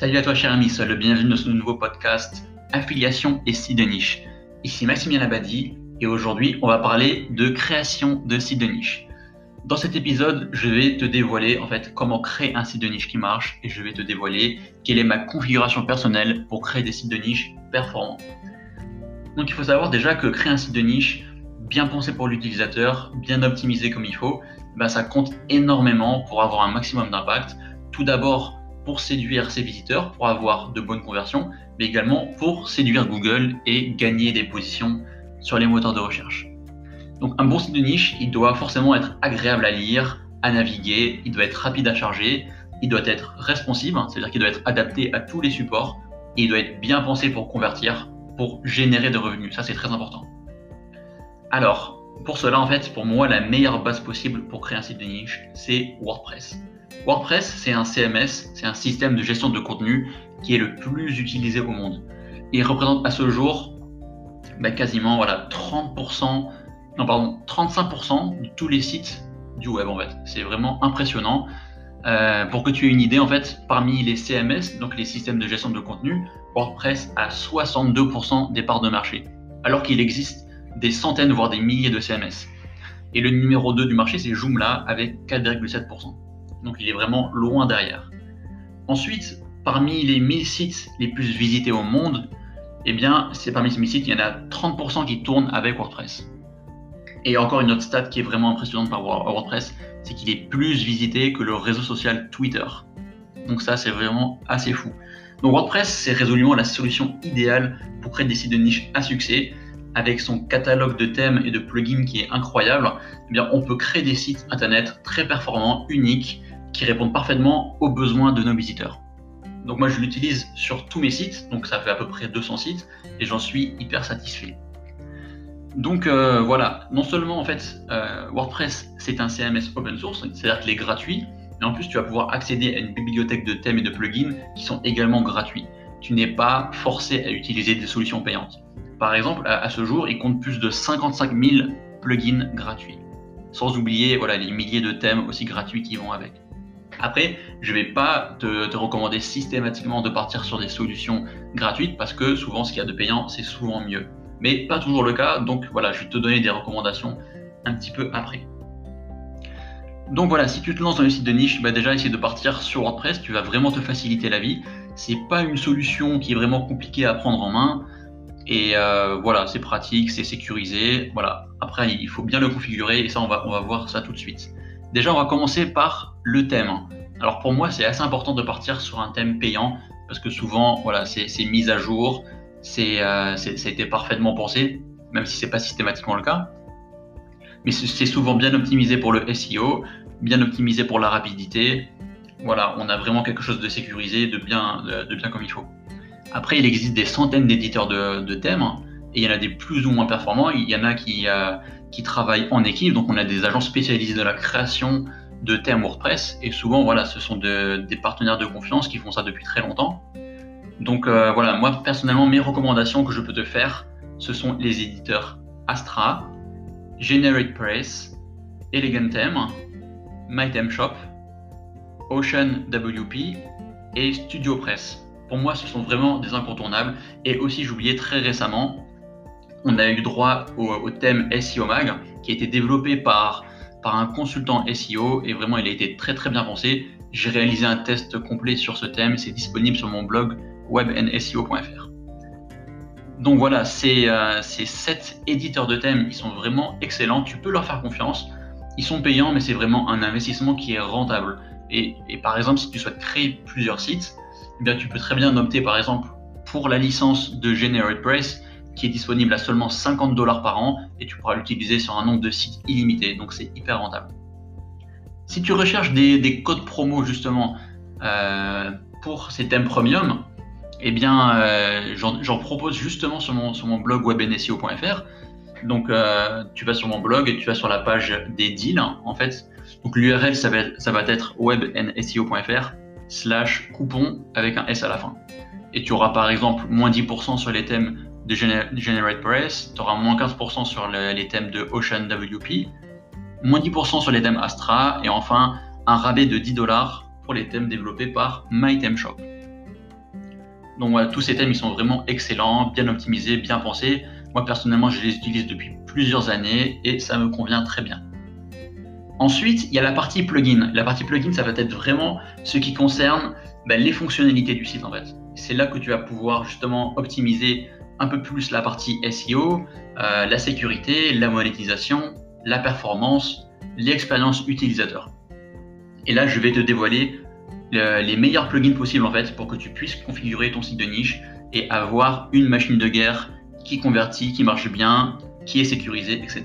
Salut à toi cher ami, sois le bienvenu dans ce nouveau podcast Affiliation et sites de niche. Ici Maximilien Labadie et aujourd'hui on va parler de création de sites de niche. Dans cet épisode, je vais te dévoiler en fait comment créer un site de niche qui marche et je vais te dévoiler quelle est ma configuration personnelle pour créer des sites de niche performants. Donc il faut savoir déjà que créer un site de niche bien pensé pour l'utilisateur, bien optimisé comme il faut, bah, ça compte énormément pour avoir un maximum d'impact. Tout d'abord pour séduire ses visiteurs, pour avoir de bonnes conversions, mais également pour séduire Google et gagner des positions sur les moteurs de recherche. Donc un bon site de niche, il doit forcément être agréable à lire, à naviguer, il doit être rapide à charger, il doit être responsive, hein, c'est-à-dire qu'il doit être adapté à tous les supports, et il doit être bien pensé pour convertir, pour générer des revenus. Ça, c'est très important. Alors, pour cela, en fait, pour moi, la meilleure base possible pour créer un site de niche, c'est WordPress. WordPress, c'est un CMS, c'est un système de gestion de contenu qui est le plus utilisé au monde. Il représente à ce jour bah, quasiment voilà, 30%, non pardon, 35% de tous les sites du web en fait. C'est vraiment impressionnant. Euh, pour que tu aies une idée, en fait, parmi les CMS, donc les systèmes de gestion de contenu, WordPress a 62% des parts de marché, alors qu'il existe des centaines, voire des milliers de CMS. Et le numéro 2 du marché, c'est Joomla avec 4,7% donc il est vraiment loin derrière. Ensuite, parmi les 1000 sites les plus visités au monde, eh bien, c'est parmi ces 1000 sites, il y en a 30% qui tournent avec WordPress. Et encore une autre stat qui est vraiment impressionnante par WordPress, c'est qu'il est plus visité que le réseau social Twitter. Donc ça, c'est vraiment assez fou. Donc WordPress, c'est résolument la solution idéale pour créer des sites de niche à succès. Avec son catalogue de thèmes et de plugins qui est incroyable, eh on peut créer des sites internet très performants, uniques, qui répondent parfaitement aux besoins de nos visiteurs. Donc moi je l'utilise sur tous mes sites, donc ça fait à peu près 200 sites, et j'en suis hyper satisfait. Donc euh, voilà, non seulement en fait euh, WordPress c'est un CMS open source, c'est-à-dire qu'il est gratuit, mais en plus tu vas pouvoir accéder à une bibliothèque de thèmes et de plugins qui sont également gratuits. Tu n'es pas forcé à utiliser des solutions payantes. Par exemple, à, ce jour, il compte plus de 55 000 plugins gratuits, sans oublier voilà, les milliers de thèmes aussi gratuits qui vont avec. Après, je ne vais pas te, recommander systématiquement de partir sur des solutions gratuites parce que souvent ce qu'il y a de payant, c'est souvent mieux. Mais pas toujours le cas, donc voilà, je vais te donner des recommandations un petit peu après. Donc voilà, si tu te lances dans le site de niche, bah déjà essayer de partir sur WordPress, tu vas vraiment te faciliter la vie. C'est pas une solution qui est vraiment compliquée à prendre en main. Et euh, voilà, c'est pratique, c'est sécurisé. Voilà. Après, il faut bien le configurer et ça, on va, on va voir ça tout de suite. Déjà, on va commencer par le thème. Alors pour moi, c'est assez important de partir sur un thème payant parce que souvent, voilà, c'est mis à jour, c'est euh, ça a été parfaitement pensé, même si c'est pas systématiquement le cas. Mais c'est souvent bien optimisé pour le SEO, bien optimisé pour la rapidité. Voilà, on a vraiment quelque chose de sécurisé, de bien, de, bien comme il faut. Après, il existe des centaines d'éditeurs de, thèmes et il y en a des plus ou moins performants. Il y en a qui, euh, qui travaillent en équipe. Donc, on a des agents spécialisés dans la création de thèmes WordPress. Et souvent, voilà, ce sont des partenaires de confiance qui font ça depuis très longtemps. Donc, euh, voilà, moi, personnellement, mes recommandations que je peux te faire, ce sont les éditeurs Astra, GeneratePress, Elegant Theme, MyThemeShop, Ocean WP et StudioPress. Pour moi, ce sont vraiment des incontournables. Et aussi, j'oubliais très récemment, on a eu droit au, thème SEO Mag qui a été développé par, un consultant SEO et vraiment il a été très très bien pensé. J'ai réalisé un test complet sur ce thème, c'est disponible sur mon blog webnseo.fr. Donc voilà, ces, euh, ces 7 éditeurs de thèmes, ils sont vraiment excellents, tu peux leur faire confiance. Ils sont payants, mais c'est vraiment un investissement qui est rentable. Et, par exemple, si tu souhaites créer plusieurs sites, eh tu peux très bien opter par exemple pour la licence de GeneratePress qui est disponible à seulement 50 dollars par an et tu pourras l'utiliser sur un nombre de sites illimité. Donc c'est hyper rentable. Si tu recherches des, codes promo justement euh, pour ces thèmes premium, eh bien euh, j'en propose justement sur mon, blog webnseo.fr. Donc euh, tu vas sur mon blog et tu vas sur la page des deals en fait. Donc l'URL ça va être webnseo.fr slash coupon avec un S à la fin. Et tu auras par exemple moins 10% sur les thèmes de GeneratePress, tu auras moins 15% sur les thèmes de Ocean WP, moins 10% sur les thèmes Astra, et enfin un rabais de 10 dollars pour les thèmes développés par MyThemeShop. Donc voilà, tous ces thèmes, ils sont vraiment excellents, bien optimisés, bien pensés. Moi, personnellement, je les utilise depuis plusieurs années et ça me convient très bien. Ensuite, il y a la partie plugin. La partie plugin, ça va être vraiment ce qui concerne ben, les fonctionnalités du site en fait. C'est là que tu vas pouvoir justement optimiser un peu plus la partie SEO, euh, la sécurité, la monétisation, la performance, l'expérience utilisateur. Et là, je vais te dévoiler les meilleurs plugins possibles en fait pour que tu puisses configurer ton site de niche et avoir une machine de guerre qui convertit, qui marche bien, qui est sécurisée, etc.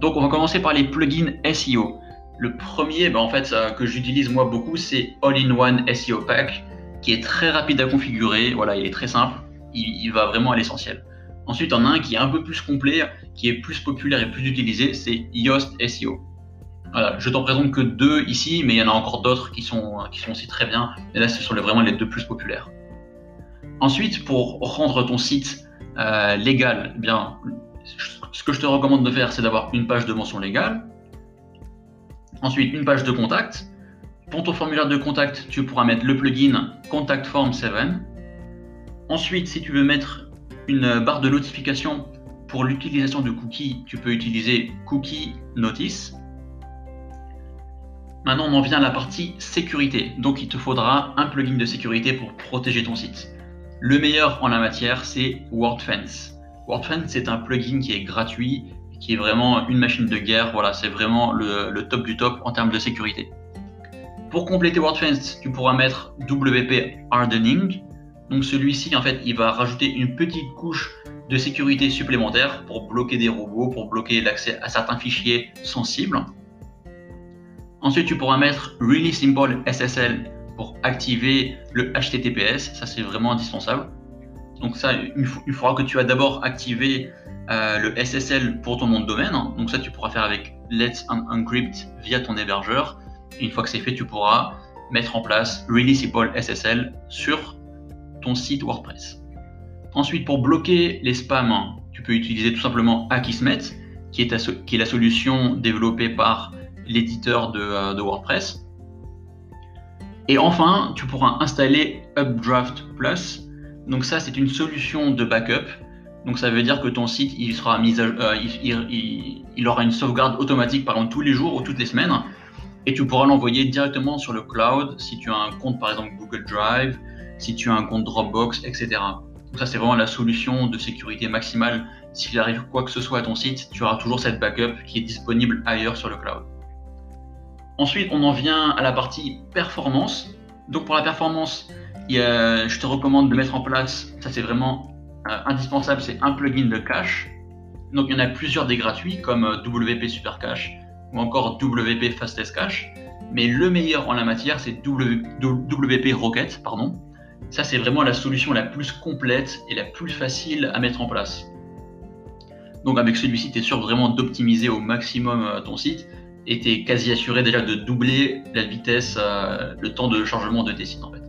Donc on va commencer par les plugins SEO. Le premier, ben, en fait, que j'utilise moi beaucoup, c'est All-in-One SEO Pack, qui est très rapide à configurer. Voilà, il est très simple. Il, va vraiment à l'essentiel. Ensuite, on a un qui est un peu plus complet, qui est plus populaire et plus utilisé, c'est Yoast SEO. Voilà, je t'en présente que deux ici, mais il y en a encore d'autres qui sont, qui sont aussi très bien. Mais là, ce sont vraiment les deux plus populaires. Ensuite, pour rendre ton site euh, légal, eh bien, ce que je te recommande de faire, c'est d'avoir une page de mention légale. Ensuite, une page de contact. Pour ton formulaire de contact, tu pourras mettre le plugin Contact Form 7. Ensuite, si tu veux mettre une barre de notification pour l'utilisation de cookies, tu peux utiliser Cookie Notice. Maintenant, on en vient à la partie sécurité. Donc, il te faudra un plugin de sécurité pour protéger ton site. Le meilleur en la matière, c'est WordFence. WordFence, c'est un plugin qui est gratuit, qui est vraiment une machine de guerre. Voilà, c'est vraiment le, top du top en termes de sécurité. Pour compléter WordFence, tu pourras mettre WP Hardening. Donc celui-ci, en fait, il va rajouter une petite couche de sécurité supplémentaire pour bloquer des robots, pour bloquer l'accès à certains fichiers sensibles. Ensuite, tu pourras mettre Really Simple SSL pour activer le HTTPS. Ça, c'est vraiment indispensable. Donc ça, il, faudra que tu as d'abord activé euh, le SSL pour ton nom de domaine. Donc ça, tu pourras faire avec Let's Encrypt via ton hébergeur. une fois que c'est fait, tu pourras mettre en place Really Simple SSL sur ton site WordPress. Ensuite, pour bloquer les spams, tu peux utiliser tout simplement Akismet, qui est, la solution développée par l'éditeur de, euh, de WordPress. Et enfin, tu pourras installer Updraft Plus, donc ça, c'est une solution de backup. Donc ça veut dire que ton site, il mis euh, il, aura une sauvegarde automatique par exemple tous les jours ou toutes les semaines, et tu pourras l'envoyer directement sur le cloud si tu as un compte par exemple Google Drive, si tu as un compte Dropbox, etc. Donc ça c'est vraiment la solution de sécurité maximale. S'il arrive quoi que ce soit à ton site, tu auras toujours cette backup qui est disponible ailleurs sur le cloud. Ensuite, on en vient à la partie performance. Donc pour la performance, je te recommande de mettre en place, ça c'est vraiment euh, indispensable, c'est un plugin de cache. Donc il y en a plusieurs des gratuits comme euh, WP Super Cache ou encore WP Fastest Cache. Mais le meilleur en la matière, c'est WP Rocket. Pardon. Ça, c'est vraiment la solution la plus complète et la plus facile à mettre en place. Donc avec celui-ci, tu es sûr vraiment d'optimiser au maximum euh, ton site et tu es quasi assuré déjà de doubler la vitesse, le temps de chargement de tes sites en fait.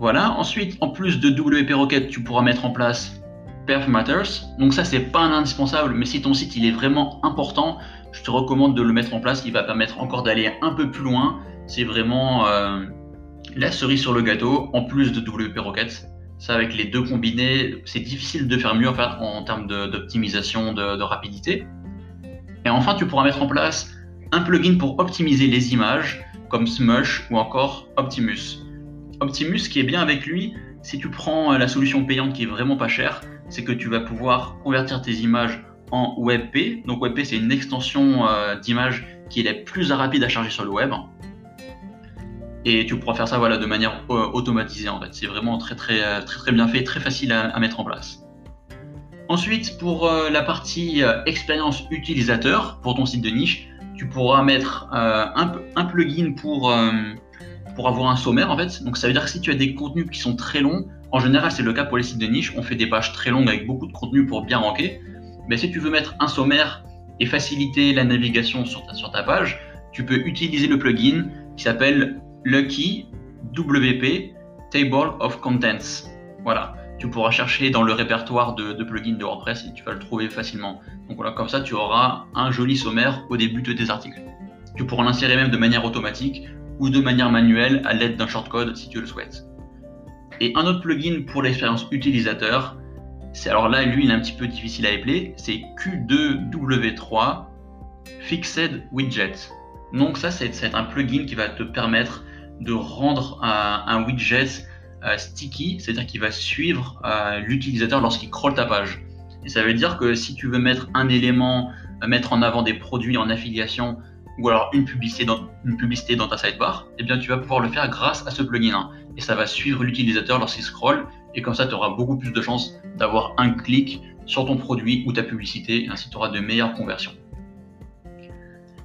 Voilà. Ensuite, en plus de WP Rocket, tu pourras mettre en place Perf Matters. Donc ça, c'est pas un indispensable, mais si ton site il est vraiment important, je te recommande de le mettre en place. Il va permettre encore d'aller un peu plus loin. C'est vraiment euh, la cerise sur le gâteau, en plus de WP Rocket. Ça, avec les deux combinés, c'est difficile de faire mieux en, fait, en termes d'optimisation, de, rapidité. Et enfin, tu pourras mettre en place un plugin pour optimiser les images, comme Smush ou encore Optimus. Optimus, qui est bien avec lui, si tu prends euh, la solution payante qui est vraiment pas chère, c'est que tu vas pouvoir convertir tes images en WebP. Donc WebP, c'est une extension euh, d'image qui est la plus rapide à charger sur le web. Et tu pourras faire ça de manière euh, automatisée en fait. C'est vraiment très, très très bien fait, très facile à, mettre en place. Ensuite, pour la partie expérience utilisateur pour ton site de niche, tu pourras mettre un, plugin pour avoir un sommaire en fait. Donc ça veut dire que si tu as des contenus qui sont très longs, en général c'est le cas pour les sites de niche, on fait des pages très longues avec beaucoup de contenu pour bien ranker. Mais si tu veux mettre un sommaire et faciliter la navigation sur ta page, tu peux utiliser le plugin qui s'appelle Lucky WP Table of Contents. Voilà, tu pourras chercher dans le répertoire de, plugins de WordPress et tu vas le trouver facilement. Donc voilà, comme ça tu auras un joli sommaire au début de tes articles. Tu pourras l'insérer même de manière automatique ou de manière manuelle à l'aide d'un shortcode si tu le souhaites. Et un autre plugin pour l'expérience utilisateur, c'est alors là, lui, il est un petit peu difficile à appeler, c'est Q2W3 Fixed Widget. Donc ça, c'est un plugin qui va te permettre de rendre un, widget euh, sticky, c'est-à-dire qu'il va suivre euh, l'utilisateur lorsqu'il scrolle ta page. Et ça veut dire que si tu veux mettre un élément, euh, mettre en avant des produits en affiliation ou alors une publicité dans, ta sidebar, eh bien tu vas pouvoir le faire grâce à ce plugin. Et ça va suivre l'utilisateur lorsqu'il scrolle et comme ça tu auras beaucoup plus de chances d'avoir un clic sur ton produit ou ta publicité et ainsi tu auras de meilleures conversions.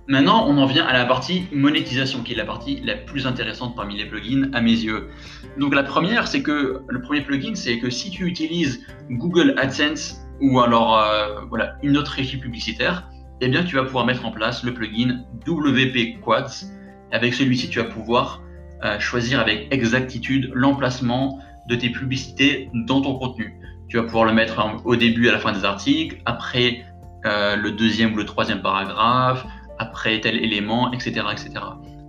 Maintenant, on en vient à la partie monétisation, qui est la partie la plus intéressante parmi les plugins à mes yeux. Donc la première, c'est que le premier plugin, c'est que si tu utilises Google AdSense ou alors euh, voilà une autre régie publicitaire, eh bien tu vas pouvoir mettre en place le plugin WP Quads. Avec celui-ci, tu vas pouvoir euh, choisir avec exactitude l'emplacement de tes publicités dans ton contenu. Tu vas pouvoir le mettre au début, à la fin des articles, après euh, le deuxième ou le troisième paragraphe, après tel élément, etc. etc.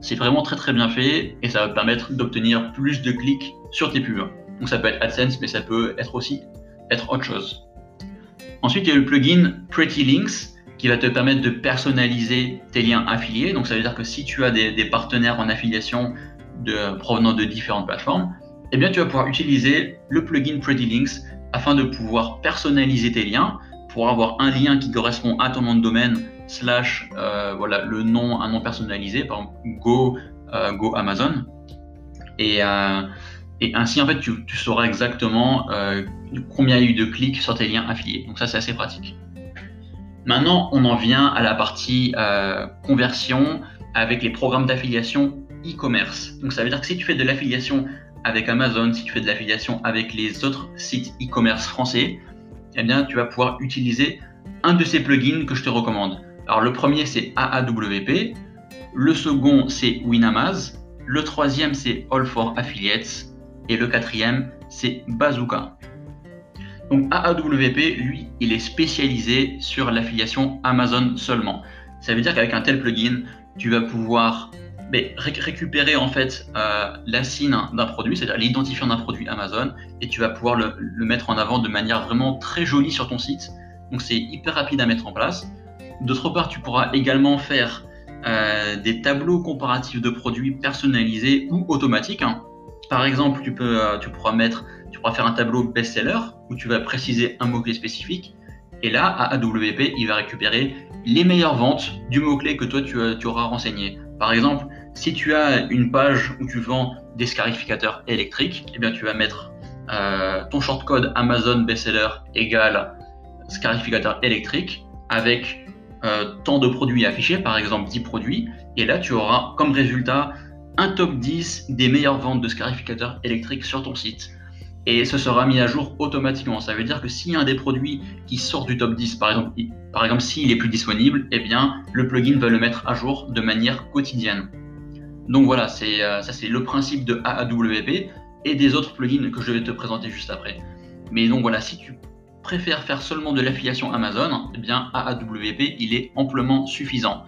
C'est vraiment très très bien fait et ça va permettre d'obtenir plus de clics sur tes pubs. Donc ça peut être AdSense, mais ça peut être aussi être autre chose. Ensuite, il y a le plugin Pretty Links qui va te permettre de personnaliser tes liens affiliés. Donc ça veut dire que si tu as des, partenaires en affiliation de, provenant de différentes plateformes, eh bien tu vas pouvoir utiliser le plugin Pretty Links afin de pouvoir personnaliser tes liens pour avoir un lien qui correspond à ton nom de domaine slash euh, voilà le nom un nom personnalisé par exemple Go euh, Amazon. Et, euh, et ainsi en fait tu, tu sauras exactement combien il y a eu de clics sur tes liens affiliés. Donc ça c'est assez pratique. Maintenant on en vient à la partie conversion avec les programmes d'affiliation e-commerce. Donc ça veut dire que si tu fais de l'affiliation avec Amazon si tu fais de l'affiliation avec les autres sites e-commerce français eh bien tu vas pouvoir utiliser un de ces plugins que je te recommande. Alors le premier c'est AAWP, le second c'est Winamaz, le troisième c'est All for Affiliates et le quatrième c'est Bazooka. Donc AAWP, lui, il est spécialisé sur l'affiliation Amazon seulement. Ça veut dire qu'avec un tel plugin, tu vas pouvoir ben, récupérer en fait euh, la SIN d'un produit, c'est-à-dire l'identifiant d'un produit Amazon, et tu vas pouvoir le, mettre en avant de manière vraiment très jolie sur ton site. Donc c'est hyper rapide à mettre en place. D'autre part, tu pourras également faire euh, des tableaux comparatifs de produits personnalisés ou automatiques. Hein. Par exemple, tu, peux, euh, pourras mettre, tu pourras faire un tableau best-seller où tu vas préciser un mot-clé spécifique. Et là, à AWP, il va récupérer les meilleures ventes du mot-clé que toi tu, euh, tu, auras renseigné. Par exemple, si tu as une page où tu vends des scarificateurs électriques, eh bien tu vas mettre ton shortcode Amazon bestseller égale scarificateur électrique avec euh, tant de produits affichés, par exemple 10 produits, et là tu auras comme résultat un top 10 des meilleures ventes de scarificateurs électriques sur ton site. Et ce sera mis à jour automatiquement. Ça veut dire que a un des produits qui sort du top 10, par exemple, s'il est plus disponible, eh bien le plugin va le mettre à jour de manière quotidienne. Donc voilà, euh, ça c'est le principe de AAWP et des autres plugins que je vais te présenter juste après. Mais donc voilà, si tu préfère faire seulement de l'affiliation Amazon, eh bien AAWP il est amplement suffisant.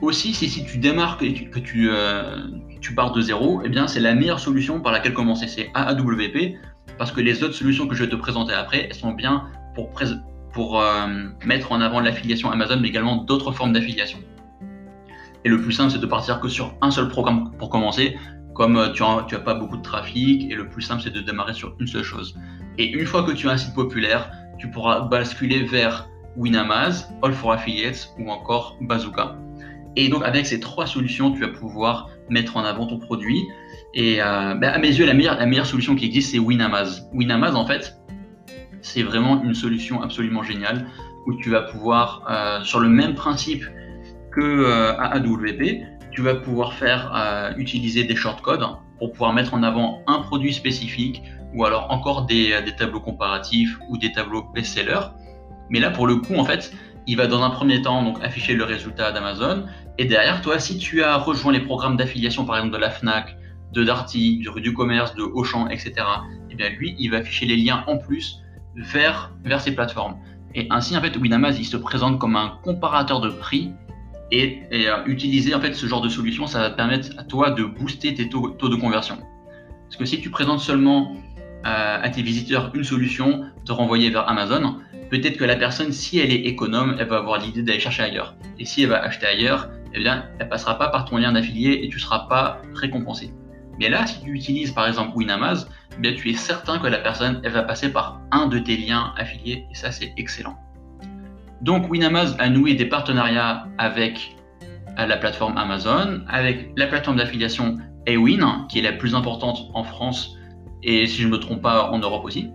Aussi, si, si tu démarres et que tu, euh, tu pars de zéro, eh bien c'est la meilleure solution par laquelle commencer, c'est AAWP, parce que les autres solutions que je vais te présenter après, elles sont bien pour, pour euh, mettre en avant l'affiliation Amazon, mais également d'autres formes d'affiliation. Et le plus simple, c'est de partir que sur un seul programme pour commencer, comme euh, tu n'as tu as pas beaucoup de trafic, et le plus simple, c'est de démarrer sur une seule chose. Et une fois que tu as un site populaire, tu pourras basculer vers Winamaz, All for Affiliates ou encore Bazooka. Et donc avec ces trois solutions, tu vas pouvoir mettre en avant ton produit. Et euh, ben, à mes yeux, la meilleure, solution qui existe, c'est Winamaz. Winamaz, en fait, c'est vraiment une solution absolument géniale où tu vas pouvoir, euh, sur le même principe que euh, AWP, tu vas pouvoir faire utiliser des shortcodes pour pouvoir mettre en avant un produit spécifique ou alors encore des, tableaux comparatifs ou des tableaux best-seller. Mais là, pour le coup, en fait, il va dans un premier temps donc afficher le résultat d'Amazon. Et derrière, toi, si tu as rejoint les programmes d'affiliation, par exemple de la Fnac, de Darty, du rue du commerce, de Auchan, etc., eh bien lui, il va afficher les liens en plus vers, vers ces plateformes. Et ainsi, en fait, Winamaz, il se présente comme un comparateur de prix. Et, euh, utiliser en fait ce genre de solution, ça va te permettre à toi de booster tes taux, taux de conversion. Parce que si tu présentes seulement à, tes visiteurs une solution, de renvoyer vers Amazon, peut-être que la personne, si elle est économe, elle va avoir l'idée d'aller chercher ailleurs. Et si elle va acheter ailleurs, eh bien, elle passera pas par ton lien d'affilié et tu ne seras pas récompensé. Mais là, si tu utilises par exemple Winamaz, eh bien, tu es certain que la personne, elle va passer par un de tes liens affiliés et ça, c'est excellent. Donc, Winamaz a noué des partenariats avec euh, la plateforme Amazon, avec la plateforme d'affiliation Awin, qui est la plus importante en France et si je ne me trompe pas en Europe aussi.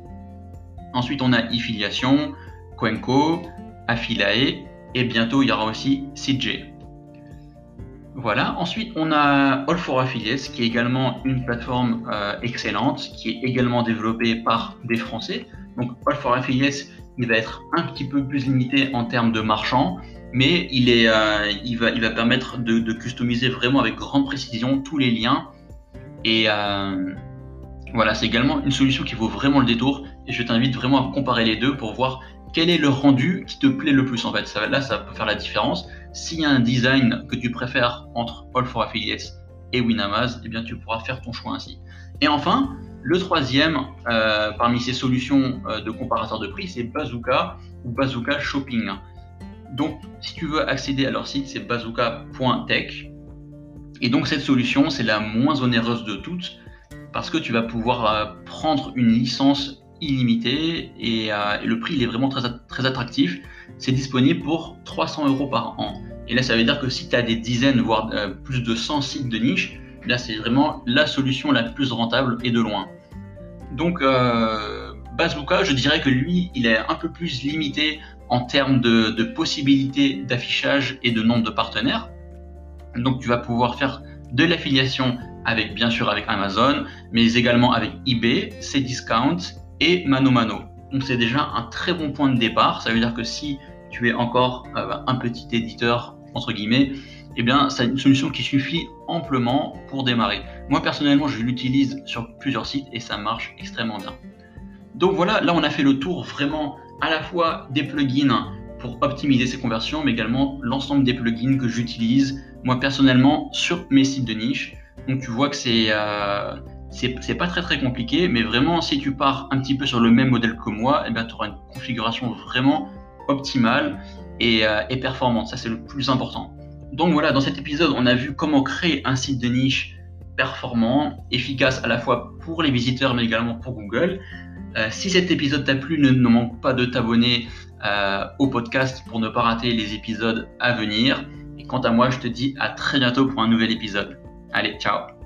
Ensuite, on a eFiliation, Quenco, Affilae et bientôt il y aura aussi CJ. Voilà. Ensuite, on a All for Affiliates, qui est également une plateforme euh, excellente, qui est également développée par des Français. Donc, All for Affiliates, il va être un petit peu plus limité en termes de marchands, mais il, est, euh, il, va, il va permettre de, customiser vraiment avec grande précision tous les liens. Et euh, voilà, c'est également une solution qui vaut vraiment le détour. Et je t'invite vraiment à comparer les deux pour voir quel est le rendu qui te plaît le plus en fait. Là, ça peut faire la différence. S'il y a un design que tu préfères entre All for Affiliates et Winamaz, eh bien tu pourras faire ton choix ainsi. Et enfin, le troisième euh, parmi ces solutions euh, de comparateur de prix, c'est Bazooka ou Bazooka Shopping. Donc, si tu veux accéder à leur site, c'est bazooka.tech. Et donc, cette solution, c'est la moins onéreuse de toutes parce que tu vas pouvoir euh, prendre une licence illimité et, euh, et, le prix il est vraiment très, très attractif. C'est disponible pour 300 euros par an. Et là, ça veut dire que si tu as des dizaines, voire euh, plus de 100 sites de niche, là, c'est vraiment la solution la plus rentable et de loin. Donc, euh, Bazooka, je dirais que lui, il est un peu plus limité en termes de, de possibilités d'affichage et de nombre de partenaires. Donc, tu vas pouvoir faire de l'affiliation avec, bien sûr, avec Amazon, mais également avec eBay, Cdiscount et Mano Mano. Donc c'est déjà un très bon point de départ. Ça veut dire que si tu es encore euh, un petit éditeur, entre guillemets, eh bien, c'est une solution qui suffit amplement pour démarrer. Moi, personnellement, je l'utilise sur plusieurs sites et ça marche extrêmement bien. Donc voilà, là, on a fait le tour vraiment à la fois des plugins pour optimiser ces conversions, mais également l'ensemble des plugins que j'utilise, moi, personnellement, sur mes sites de niche. Donc tu vois que c'est... Euh, c'est pas très très compliqué, mais vraiment, si tu pars un petit peu sur le même modèle que moi, eh tu auras une configuration vraiment optimale euh, et, performante. Ça, c'est le plus important. Donc voilà, dans cet épisode, on a vu comment créer un site de niche performant, efficace à la fois pour les visiteurs, mais également pour Google. Euh, si cet épisode t'a plu, ne, manque pas de t'abonner au podcast pour ne pas rater les épisodes à venir. Et quant à moi, je te dis à très bientôt pour un nouvel épisode. Allez, ciao